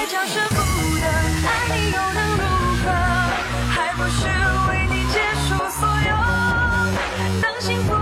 爱到舍不得，爱你又能如何？还不是为你结束所有。当幸福。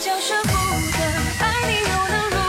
叫舍不得，爱你又能如何？